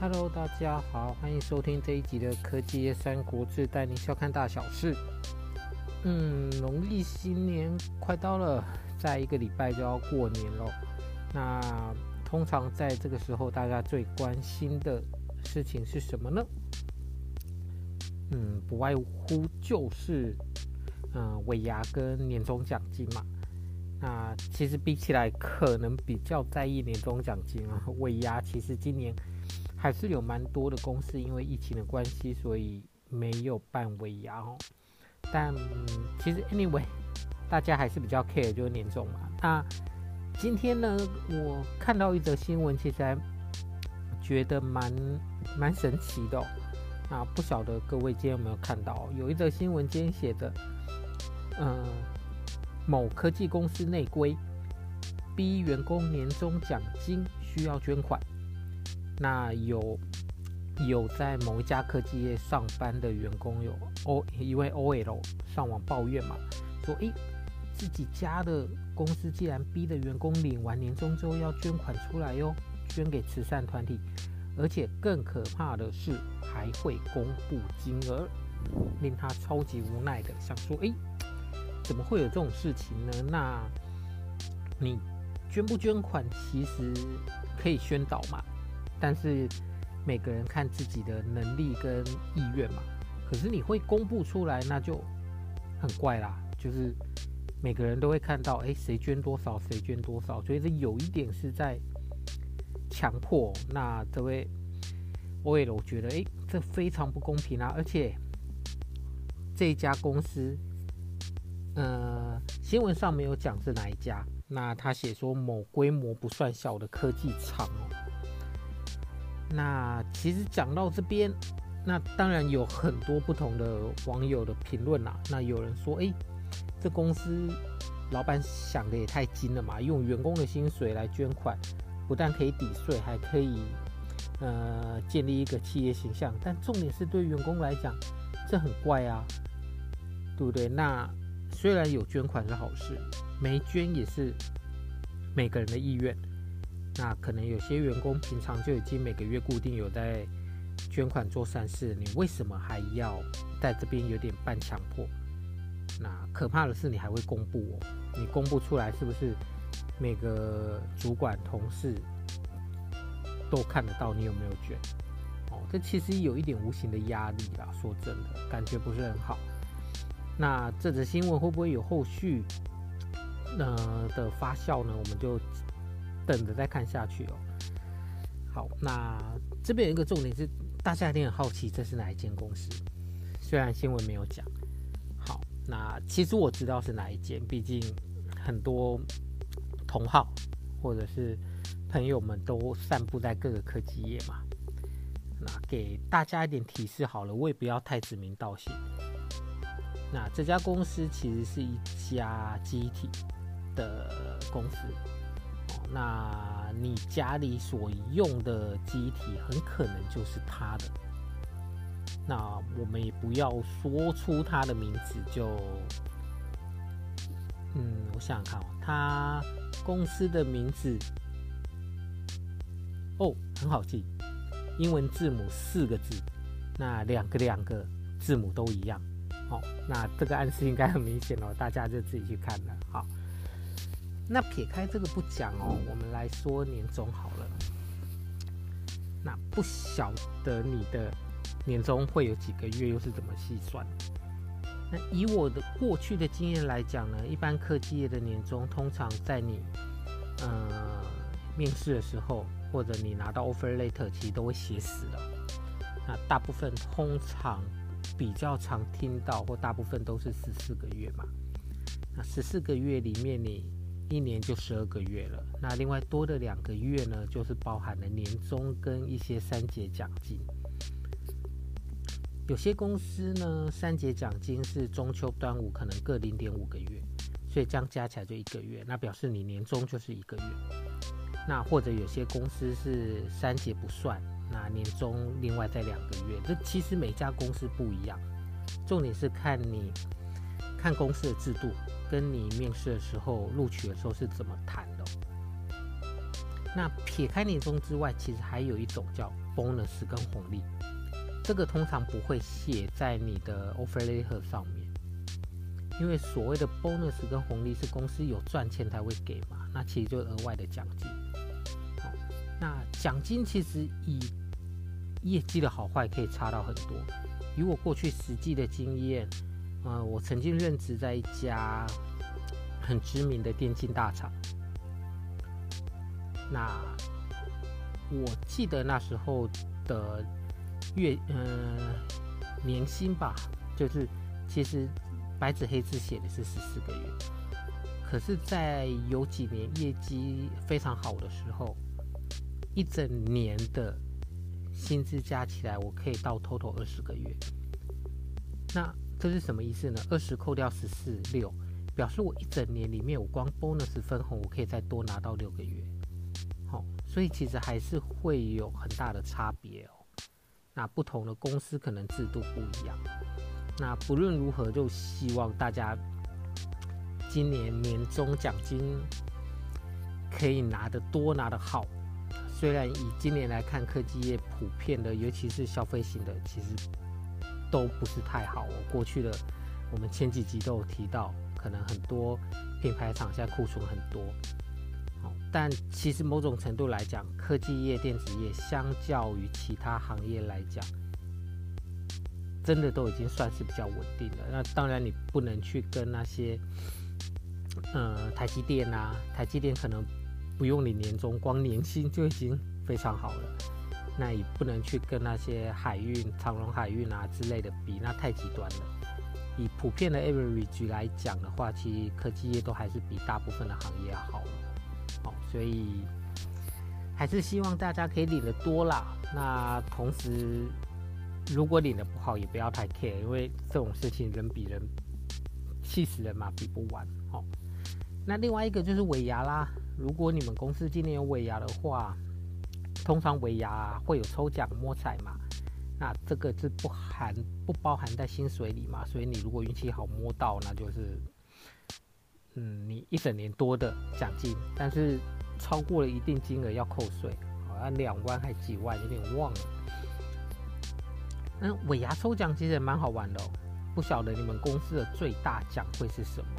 Hello，大家好，欢迎收听这一集的科技业三国志，带您笑看大小事。嗯，农历新年快到了，再一个礼拜就要过年了。那通常在这个时候，大家最关心的事情是什么呢？嗯，不外乎就是嗯尾牙跟年终奖金嘛。那其实比起来，可能比较在意年终奖金啊。尾牙其实今年还是有蛮多的公司因为疫情的关系，所以没有办尾牙哦。但其实 anyway，大家还是比较 care 就是年终嘛。那今天呢，我看到一则新闻，其实还觉得蛮蛮神奇的哦。那不晓得各位今天有没有看到，有一则新闻今天写的，嗯。某科技公司内规，逼员工年终奖金需要捐款。那有有在某一家科技业上班的员工有 O 一位 OL 上网抱怨嘛，说：“诶，自己家的公司既然逼的员工领完年终之后要捐款出来哟，捐给慈善团体，而且更可怕的是还会公布金额，令他超级无奈的想说：诶。”怎么会有这种事情呢？那你捐不捐款其实可以宣导嘛，但是每个人看自己的能力跟意愿嘛。可是你会公布出来，那就很怪啦。就是每个人都会看到，哎，谁捐多少，谁捐多少，所以这有一点是在强迫。那这位 OL 我觉得，哎，这非常不公平啊！而且这家公司。呃，新闻上没有讲是哪一家。那他写说某规模不算小的科技厂哦。那其实讲到这边，那当然有很多不同的网友的评论啦。那有人说，哎，这公司老板想的也太精了嘛，用员工的薪水来捐款，不但可以抵税，还可以呃建立一个企业形象。但重点是对员工来讲，这很怪啊，对不对？那。虽然有捐款是好事，没捐也是每个人的意愿。那可能有些员工平常就已经每个月固定有在捐款做善事，你为什么还要在这边有点半强迫？那可怕的是你还会公布哦，你公布出来是不是每个主管同事都看得到你有没有捐？哦，这其实有一点无形的压力啦，说真的，感觉不是很好。那这则新闻会不会有后续呃的发酵呢？我们就等着再看下去哦。好，那这边有一个重点是，大家一定很好奇这是哪一间公司，虽然新闻没有讲。好，那其实我知道是哪一间，毕竟很多同好或者是朋友们都散布在各个科技业嘛。那给大家一点提示好了，我也不要太指名道姓。那这家公司其实是一家机体的公司，那你家里所用的机体很可能就是他的。那我们也不要说出他的名字就，嗯，我想想看哦，他公司的名字哦，很好记，英文字母四个字，那两个两个字母都一样。好，那这个暗示应该很明显哦，大家就自己去看了。好，那撇开这个不讲哦，我们来说年终好了。那不晓得你的年终会有几个月，又是怎么计算？那以我的过去的经验来讲呢，一般科技业的年终通常在你呃面试的时候，或者你拿到 offer letter，其实都会写死了。那大部分通常。比较常听到或大部分都是十四个月嘛，那十四个月里面你一年就十二个月了，那另外多的两个月呢，就是包含了年终跟一些三节奖金。有些公司呢，三节奖金是中秋、端午可能各零点五个月，所以这样加起来就一个月，那表示你年终就是一个月。那或者有些公司是三节不算。那年终另外再两个月，这其实每家公司不一样，重点是看你看公司的制度，跟你面试的时候录取的时候是怎么谈的。那撇开年终之外，其实还有一种叫 bonus 跟红利，这个通常不会写在你的 offer letter 上面，因为所谓的 bonus 跟红利是公司有赚钱才会给嘛，那其实就额外的奖金。那奖金其实以业绩的好坏可以差到很多。以我过去实际的经验，呃，我曾经任职在一家很知名的电竞大厂，那。我记得那时候的月，呃，年薪吧，就是其实白纸黑字写的是十四个月，可是，在有几年业绩非常好的时候，一整年的薪资加起来，我可以到 total 二十个月。那这是什么意思呢？二十扣掉十四六，表示我一整年里面，我光 bonus 分红，我可以再多拿到六个月。好所以其实还是会有很大的差别哦。那不同的公司可能制度不一样。那不论如何，就希望大家今年年终奖金可以拿得多，拿得好。虽然以今年来看，科技业普遍的，尤其是消费型的，其实都不是太好哦。过去的我们前几集都有提到，可能很多品牌厂现在库存很多。但其实某种程度来讲，科技业、电子业相较于其他行业来讲，真的都已经算是比较稳定了。那当然，你不能去跟那些，呃，台积电啊，台积电可能不用你年终，光年薪就已经非常好了。那也不能去跟那些海运、长荣海运啊之类的比，那太极端了。以普遍的 average 来讲的话，其实科技业都还是比大部分的行业好了。好，所以还是希望大家可以领得多啦。那同时，如果领得不好，也不要太 care，因为这种事情人比人气死人嘛，比不完。好，那另外一个就是尾牙啦。如果你们公司今年有尾牙的话，通常尾牙会有抽奖摸彩嘛。那这个是不含不包含在薪水里嘛？所以你如果运气好摸到，那就是。嗯，你一整年多的奖金，但是超过了一定金额要扣税，好像两万还几万，有点忘了。那尾牙抽奖其实也蛮好玩的哦，不晓得你们公司的最大奖会是什么？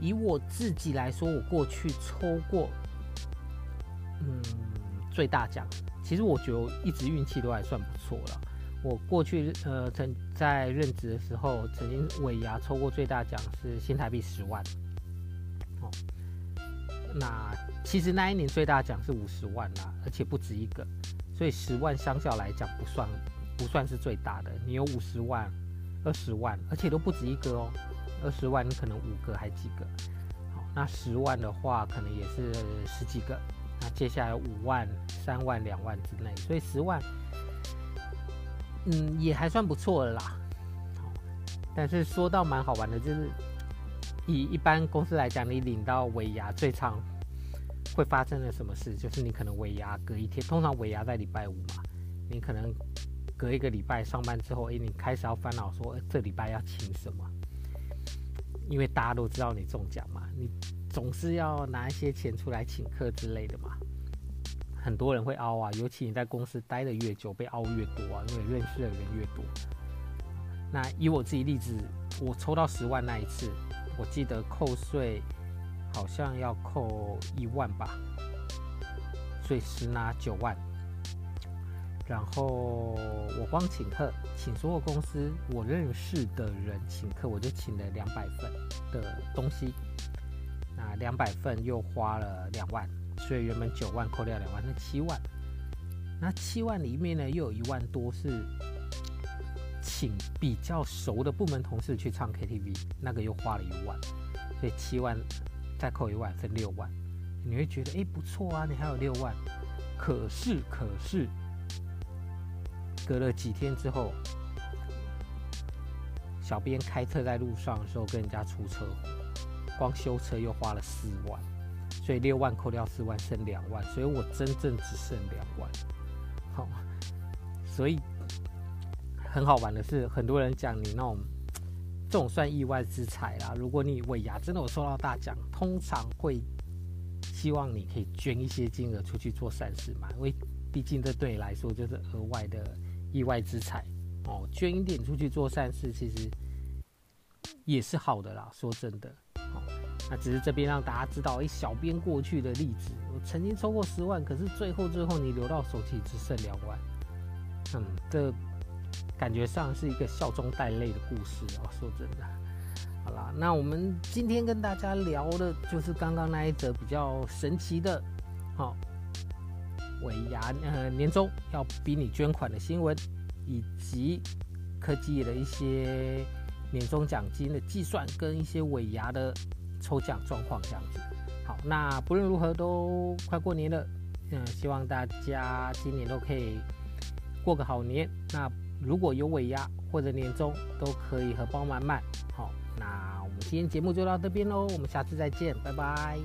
以我自己来说，我过去抽过，嗯，最大奖，其实我觉得一直运气都还算不错了。我过去呃曾在任职的时候，曾经尾牙抽过最大奖是新台币十万，哦，那其实那一年最大奖是五十万啦，而且不止一个，所以十万相较来讲不算不算是最大的。你有五十万、二十万，而且都不止一个哦，二十万你可能五个还几个，好，那十万的话可能也是十几个，那接下来五万、三万、两万之内，所以十万。嗯，也还算不错了啦。但是说到蛮好玩的，就是以一般公司来讲，你领到尾牙最常会发生的什么事，就是你可能尾牙隔一天，通常尾牙在礼拜五嘛，你可能隔一个礼拜上班之后，哎，你开始要烦恼说，这礼拜要请什么？因为大家都知道你中奖嘛，你总是要拿一些钱出来请客之类的嘛。很多人会凹啊，尤其你在公司待得越久，被凹越多啊，因为认识的人越多。那以我自己例子，我抽到十万那一次，我记得扣税好像要扣一万吧，所以实拿九万。然后我光请客，请所有公司我认识的人请客，我就请了两百份的东西，两百份又花了两万。所以原本九万扣掉两万，那七万。那七万里面呢，又有一万多是请比较熟的部门同事去唱 KTV，那个又花了一万。所以七万再扣一万，分六万。你会觉得哎，不错啊，你还有六万。可是可是，隔了几天之后，小编开车在路上的时候跟人家出车祸，光修车又花了四万。所以六万扣掉四万，剩两万，所以我真正只剩两万。好，所以很好玩的是，很多人讲你那种这种算意外之财啦。如果你尾牙真的有收到大奖，通常会希望你可以捐一些金额出去做善事嘛，因为毕竟这对你来说就是额外的意外之财哦。捐一点出去做善事，其实也是好的啦。说真的，那只是这边让大家知道一小编过去的例子。我曾经抽过十万，可是最后最后你留到手期只剩两万，嗯，这感觉上是一个笑中带泪的故事哦。说真的。好啦，那我们今天跟大家聊的就是刚刚那一则比较神奇的，好、哦，尾牙呃年终要逼你捐款的新闻，以及科技的一些年终奖金的计算跟一些尾牙的抽奖状况这样子。好，那不论如何都快过年了，嗯，希望大家今年都可以过个好年。那如果有尾牙或者年终，都可以荷包满满。好。那我们今天节目就到这边喽，我们下次再见，拜拜。